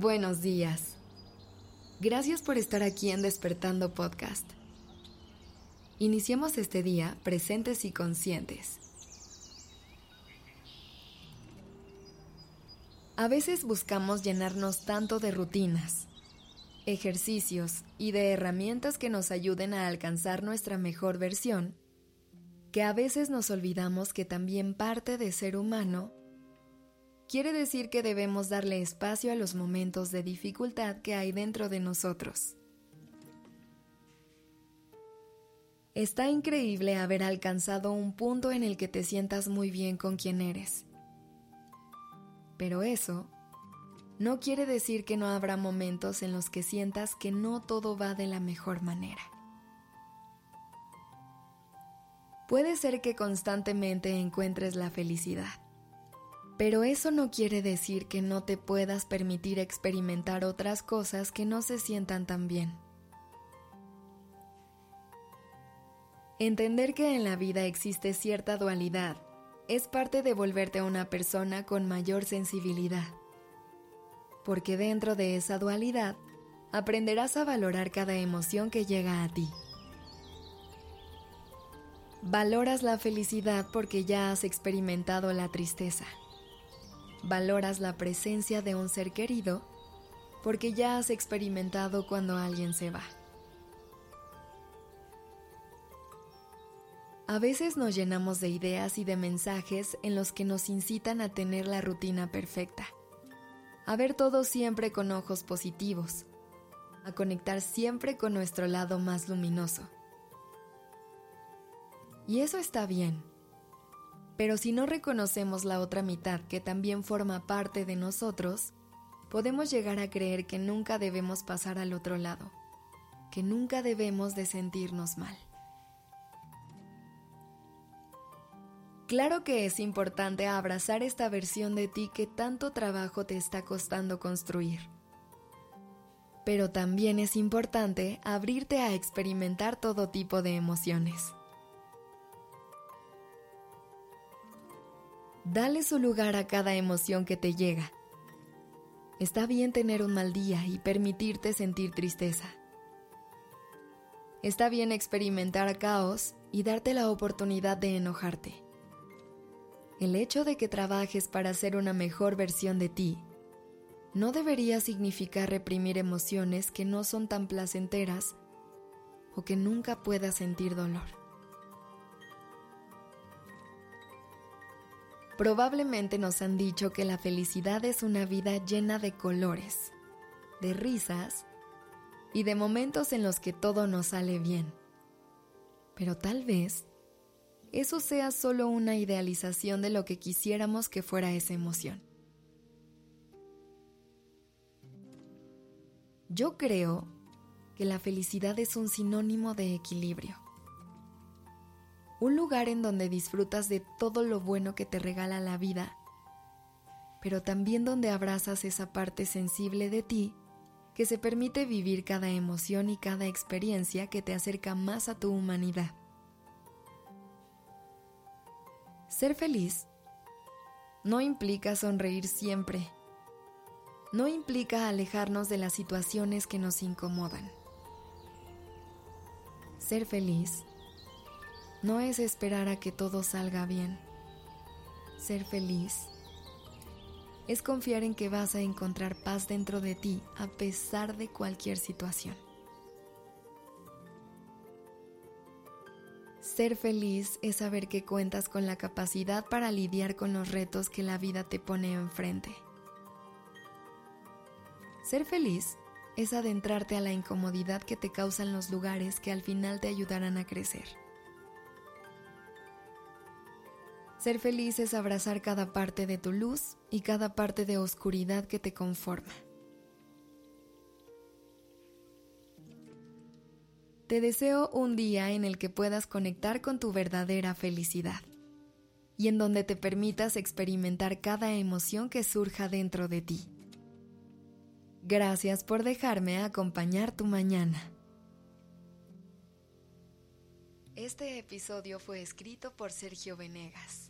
Buenos días. Gracias por estar aquí en Despertando Podcast. Iniciemos este día presentes y conscientes. A veces buscamos llenarnos tanto de rutinas, ejercicios y de herramientas que nos ayuden a alcanzar nuestra mejor versión, que a veces nos olvidamos que también parte de ser humano quiere decir que debemos darle espacio a los momentos de dificultad que hay dentro de nosotros. Está increíble haber alcanzado un punto en el que te sientas muy bien con quien eres. Pero eso no quiere decir que no habrá momentos en los que sientas que no todo va de la mejor manera. Puede ser que constantemente encuentres la felicidad pero eso no quiere decir que no te puedas permitir experimentar otras cosas que no se sientan tan bien. Entender que en la vida existe cierta dualidad es parte de volverte una persona con mayor sensibilidad. Porque dentro de esa dualidad aprenderás a valorar cada emoción que llega a ti. Valoras la felicidad porque ya has experimentado la tristeza valoras la presencia de un ser querido porque ya has experimentado cuando alguien se va. A veces nos llenamos de ideas y de mensajes en los que nos incitan a tener la rutina perfecta, a ver todo siempre con ojos positivos, a conectar siempre con nuestro lado más luminoso. Y eso está bien pero si no reconocemos la otra mitad que también forma parte de nosotros, podemos llegar a creer que nunca debemos pasar al otro lado, que nunca debemos de sentirnos mal. Claro que es importante abrazar esta versión de ti que tanto trabajo te está costando construir. Pero también es importante abrirte a experimentar todo tipo de emociones. Dale su lugar a cada emoción que te llega. Está bien tener un mal día y permitirte sentir tristeza. Está bien experimentar caos y darte la oportunidad de enojarte. El hecho de que trabajes para ser una mejor versión de ti no debería significar reprimir emociones que no son tan placenteras o que nunca puedas sentir dolor. Probablemente nos han dicho que la felicidad es una vida llena de colores, de risas y de momentos en los que todo nos sale bien. Pero tal vez eso sea solo una idealización de lo que quisiéramos que fuera esa emoción. Yo creo que la felicidad es un sinónimo de equilibrio un lugar en donde disfrutas de todo lo bueno que te regala la vida, pero también donde abrazas esa parte sensible de ti que se permite vivir cada emoción y cada experiencia que te acerca más a tu humanidad. Ser feliz no implica sonreír siempre, no implica alejarnos de las situaciones que nos incomodan. Ser feliz no es esperar a que todo salga bien. Ser feliz es confiar en que vas a encontrar paz dentro de ti a pesar de cualquier situación. Ser feliz es saber que cuentas con la capacidad para lidiar con los retos que la vida te pone enfrente. Ser feliz es adentrarte a la incomodidad que te causan los lugares que al final te ayudarán a crecer. Ser feliz es abrazar cada parte de tu luz y cada parte de oscuridad que te conforma. Te deseo un día en el que puedas conectar con tu verdadera felicidad y en donde te permitas experimentar cada emoción que surja dentro de ti. Gracias por dejarme acompañar tu mañana. Este episodio fue escrito por Sergio Venegas.